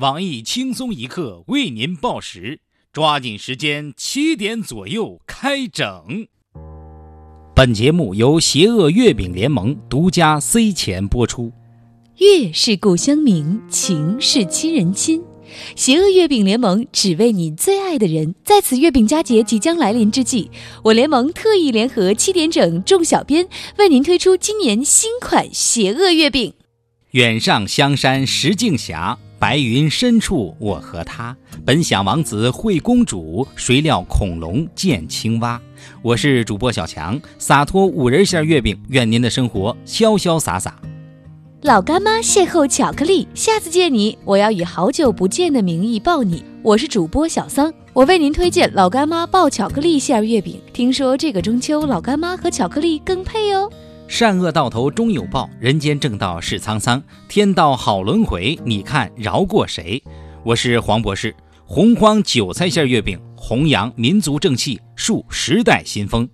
网易轻松一刻为您报时，抓紧时间，七点左右开整。本节目由邪恶月饼联盟独家 C 钱播出。月是故乡明，情是亲人亲。邪恶月饼联盟只为你最爱的人。在此月饼佳节即将来临之际，我联盟特意联合七点整众小编，为您推出今年新款邪恶月饼。远上香山石径斜，白云深处我和他。本想王子会公主，谁料恐龙见青蛙。我是主播小强，洒脱五仁馅月饼，愿您的生活潇潇洒洒。老干妈邂逅巧克力，下次见你，我要以好久不见的名义抱你。我是主播小桑，我为您推荐老干妈爆巧克力馅月饼。听说这个中秋，老干妈和巧克力更配哦。善恶到头终有报，人间正道是沧桑，天道好轮回，你看饶过谁？我是黄博士，洪荒韭菜馅月饼，弘扬民族正气，树时代新风。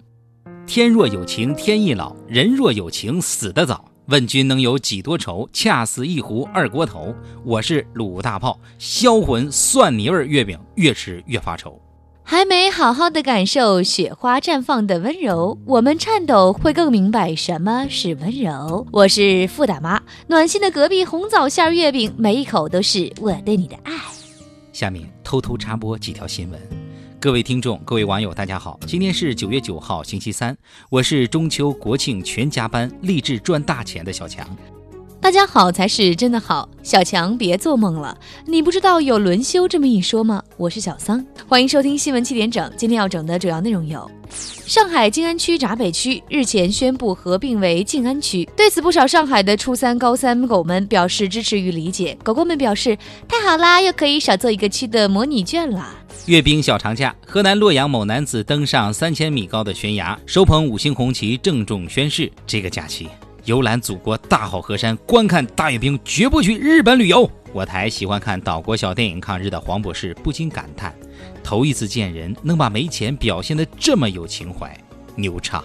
天若有情天亦老，人若有情死得早。问君能有几多愁？恰似一壶二锅头。我是鲁大炮，销魂蒜泥味月饼，越吃越发愁。还没好好的感受雪花绽放的温柔，我们颤抖会更明白什么是温柔。我是付大妈，暖心的隔壁红枣馅月饼，每一口都是我对你的爱。下面偷偷插播几条新闻。各位听众，各位网友，大家好，今天是九月九号，星期三，我是中秋国庆全加班，励志赚大钱的小强。大家好才是真的好，小强别做梦了，你不知道有轮休这么一说吗？我是小桑，欢迎收听新闻七点整。今天要整的主要内容有：上海静安区闸北区日前宣布合并为静安区，对此不少上海的初三、高三狗们表示支持与理解。狗狗们表示太好啦，又可以少做一个区的模拟卷了。阅兵小长假，河南洛阳某男子登上三千米高的悬崖，手捧五星红旗郑重宣誓，这个假期。游览祖国大好河山，观看大阅兵，绝不去日本旅游。我台喜欢看岛国小电影抗日的黄博士不禁感叹：头一次见人能把没钱表现得这么有情怀，牛叉。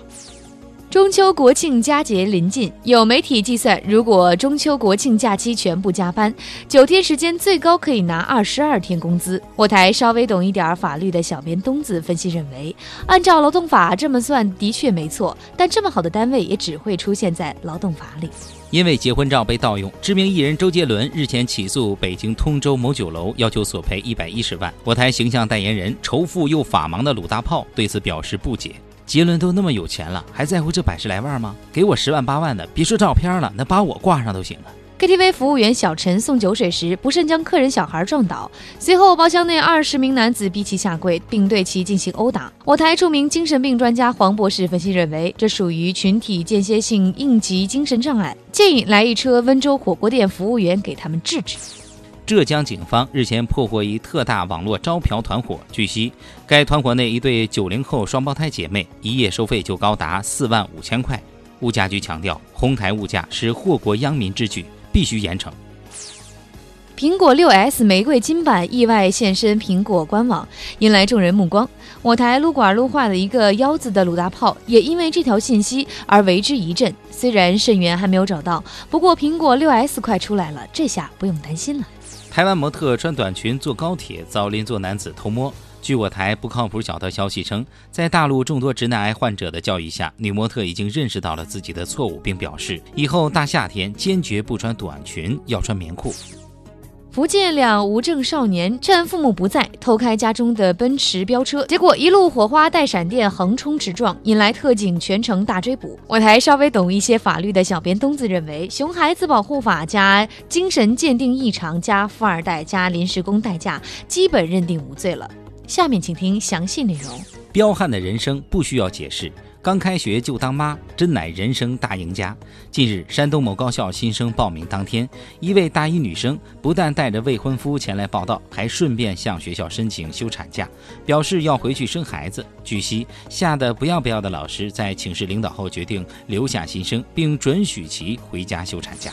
中秋国庆佳节临近，有媒体计算，如果中秋国庆假期全部加班，九天时间最高可以拿二十二天工资。我台稍微懂一点法律的小编东子分析认为，按照劳动法这么算的确没错，但这么好的单位也只会出现在劳动法里。因为结婚照被盗用，知名艺人周杰伦日前起诉北京通州某酒楼，要求索赔一百一十万。我台形象代言人、仇富又法盲的鲁大炮对此表示不解。杰伦都那么有钱了，还在乎这百十来万吗？给我十万八万的，别说照片了，那把我挂上都行了。KTV 服务员小陈送酒水时不慎将客人小孩撞倒，随后包厢内二十名男子逼其下跪，并对其进行殴打。我台著名精神病专家黄博士分析认为，这属于群体间歇性应急精神障碍，建议来一车温州火锅店服务员给他们治治。浙江警方日前破获一特大网络招嫖团伙。据悉，该团伙内一对九零后双胞胎姐妹，一夜收费就高达四万五千块。物价局强调，哄抬物价是祸国殃民之举，必须严惩。苹果六 S 玫瑰金版意外现身苹果官网，引来众人目光。我台撸管撸坏了一个腰子的鲁大炮，也因为这条信息而为之一振。虽然肾源还没有找到，不过苹果六 S 快出来了，这下不用担心了。台湾模特穿短裙坐高铁遭邻座男子偷摸。据我台不靠谱小道消息称，在大陆众多直男癌患者的教育下，女模特已经认识到了自己的错误，并表示以后大夏天坚决不穿短裙，要穿棉裤。福建两无证少年趁父母不在偷开家中的奔驰飙车，结果一路火花带闪电横冲直撞，引来特警全程大追捕。我台稍微懂一些法律的小编东子认为，熊孩子保护法加精神鉴定异常加富二代加临时工代驾，基本认定无罪了。下面请听详细内容。彪悍的人生不需要解释。刚开学就当妈，真乃人生大赢家。近日，山东某高校新生报名当天，一位大一女生不但带着未婚夫前来报道，还顺便向学校申请休产假，表示要回去生孩子。据悉，吓得不要不要的老师在请示领导后，决定留下新生，并准许其回家休产假。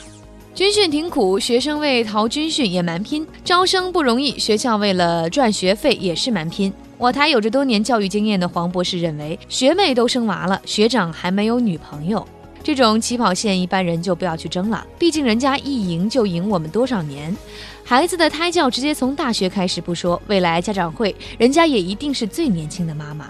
军训挺苦，学生为逃军训也蛮拼。招生不容易，学校为了赚学费也是蛮拼。我台有着多年教育经验的黄博士认为，学妹都生娃了，学长还没有女朋友。这种起跑线一般人就不要去争了，毕竟人家一赢就赢我们多少年。孩子的胎教直接从大学开始不说，未来家长会人家也一定是最年轻的妈妈。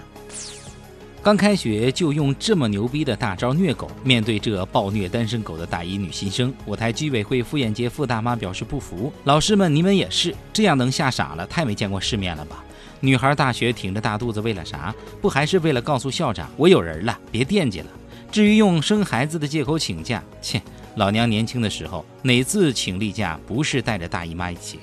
刚开学就用这么牛逼的大招虐狗，面对这暴虐单身狗的大一女新生，我台居委会妇炎洁傅大妈表示不服。老师们，你们也是这样能吓傻了？太没见过世面了吧？女孩大学挺着大肚子为了啥？不还是为了告诉校长我有人了，别惦记了。至于用生孩子的借口请假，切，老娘年轻的时候哪次请例假不是带着大姨妈一起？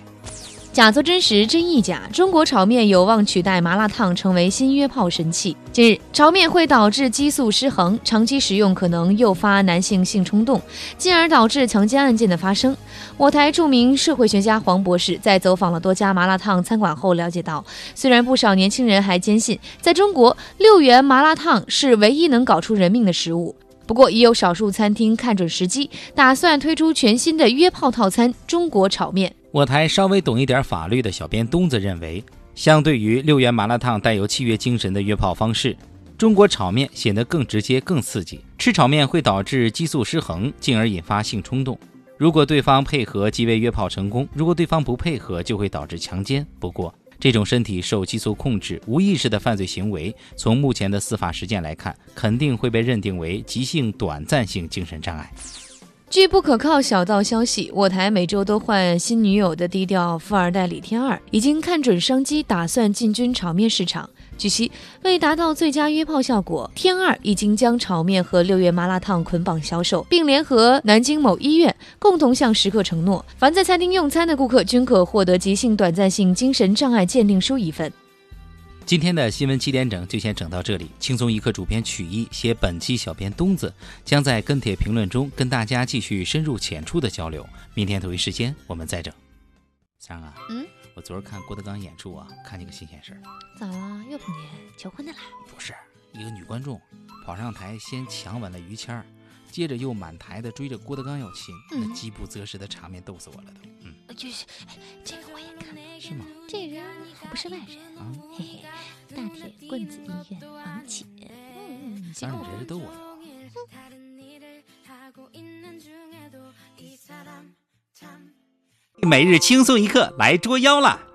假作真实，真亦假。中国炒面有望取代麻辣烫，成为新约炮神器。近日，炒面会导致激素失衡，长期食用可能诱发男性性冲动，进而导致强奸案件的发生。我台著名社会学家黄博士在走访了多家麻辣烫餐馆后了解到，虽然不少年轻人还坚信在中国六元麻辣烫是唯一能搞出人命的食物，不过也有少数餐厅看准时机，打算推出全新的约炮套餐——中国炒面。我台稍微懂一点法律的小编东子认为，相对于六元麻辣烫带有契约精神的约炮方式，中国炒面显得更直接、更刺激。吃炒面会导致激素失衡，进而引发性冲动。如果对方配合，即为约炮成功；如果对方不配合，就会导致强奸。不过，这种身体受激素控制、无意识的犯罪行为，从目前的司法实践来看，肯定会被认定为急性短暂性精神障碍。据不可靠小道消息，我台每周都换新女友的低调富二代李天二已经看准商机，打算进军炒面市场。据悉，为达到最佳约炮效果，天二已经将炒面和六月麻辣烫捆绑销售，并联合南京某医院共同向食客承诺，凡在餐厅用餐的顾客均可获得急性短暂性精神障碍鉴定书一份。今天的新闻七点整就先整到这里。轻松一刻主编曲艺写本期小编东子将在跟帖评论中跟大家继续深入浅出的交流。明天同一时间我们再整。三儿啊，嗯，我昨儿看郭德纲演出啊，看见个新鲜事儿。咋了？又碰见求婚的啦？不是，一个女观众跑上台先强吻了于谦儿，接着又满台的追着郭德纲要亲，那饥不择食的场面逗死我了都。嗯，就是，这个我也看了。是吗？这人不是外人啊，嘿嘿，大铁棍子医院王启。嗯。每日轻松一刻来捉妖了！